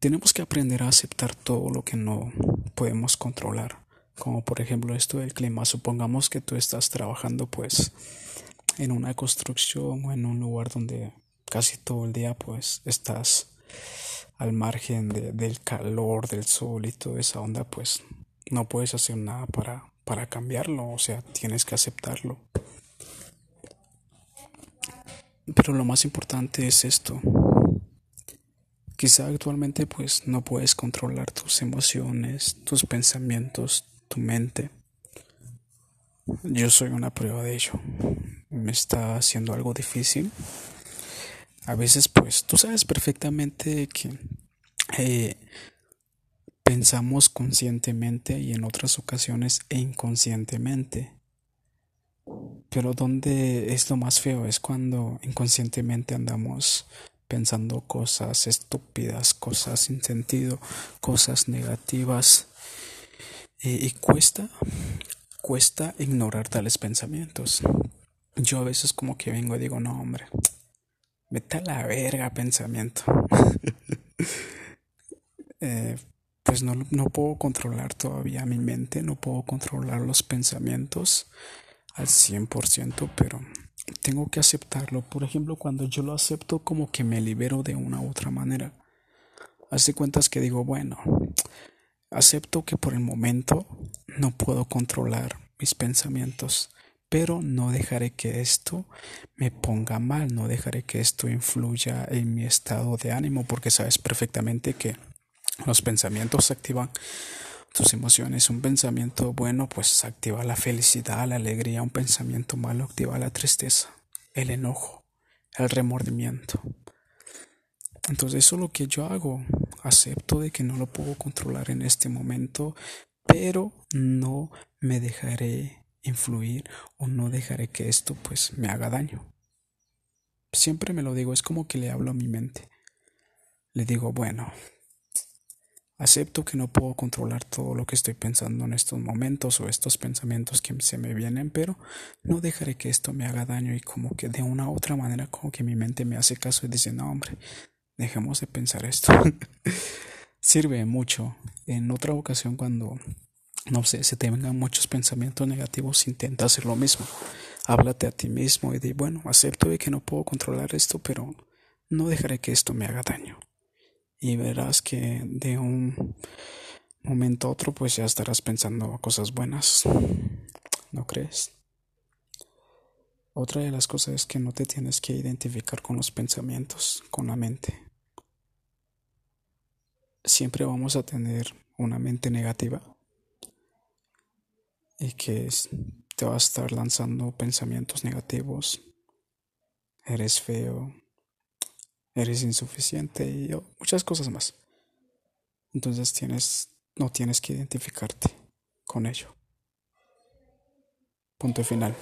tenemos que aprender a aceptar todo lo que no podemos controlar. Como por ejemplo esto del clima. Supongamos que tú estás trabajando pues en una construcción o en un lugar donde casi todo el día pues estás al margen del calor, del sol y toda esa onda, pues no puedes hacer nada para, para cambiarlo, o sea, tienes que aceptarlo. Pero lo más importante es esto. Quizá actualmente pues no puedes controlar tus emociones, tus pensamientos, tu mente. Yo soy una prueba de ello. Me está haciendo algo difícil a veces pues tú sabes perfectamente que eh, pensamos conscientemente y en otras ocasiones e inconscientemente. Pero donde es lo más feo es cuando inconscientemente andamos pensando cosas estúpidas, cosas sin sentido, cosas negativas. Eh, y cuesta, cuesta ignorar tales pensamientos. Yo a veces como que vengo y digo, no, hombre, Vete a la verga, pensamiento. Eh, pues no, no puedo controlar todavía mi mente, no puedo controlar los pensamientos al 100%, pero tengo que aceptarlo. Por ejemplo, cuando yo lo acepto, como que me libero de una u otra manera. Hace cuentas que digo, bueno, acepto que por el momento no puedo controlar mis pensamientos pero no dejaré que esto me ponga mal, no dejaré que esto influya en mi estado de ánimo, porque sabes perfectamente que los pensamientos activan tus emociones. Un pensamiento bueno pues activa la felicidad, la alegría, un pensamiento malo activa la tristeza, el enojo, el remordimiento. Entonces eso es lo que yo hago. Acepto de que no lo puedo controlar en este momento, pero no me dejaré influir o no dejaré que esto pues me haga daño. Siempre me lo digo, es como que le hablo a mi mente. Le digo, bueno, acepto que no puedo controlar todo lo que estoy pensando en estos momentos o estos pensamientos que se me vienen, pero no dejaré que esto me haga daño y como que de una u otra manera como que mi mente me hace caso y dice, no hombre, dejemos de pensar esto. Sirve mucho. En otra ocasión cuando no sé, se te vengan muchos pensamientos negativos, intenta hacer lo mismo. Háblate a ti mismo y di, bueno, acepto que no puedo controlar esto, pero no dejaré que esto me haga daño. Y verás que de un momento a otro, pues ya estarás pensando cosas buenas. ¿No crees? Otra de las cosas es que no te tienes que identificar con los pensamientos, con la mente. Siempre vamos a tener una mente negativa y que te va a estar lanzando pensamientos negativos. Eres feo, eres insuficiente y muchas cosas más. Entonces tienes, no tienes que identificarte con ello. Punto final.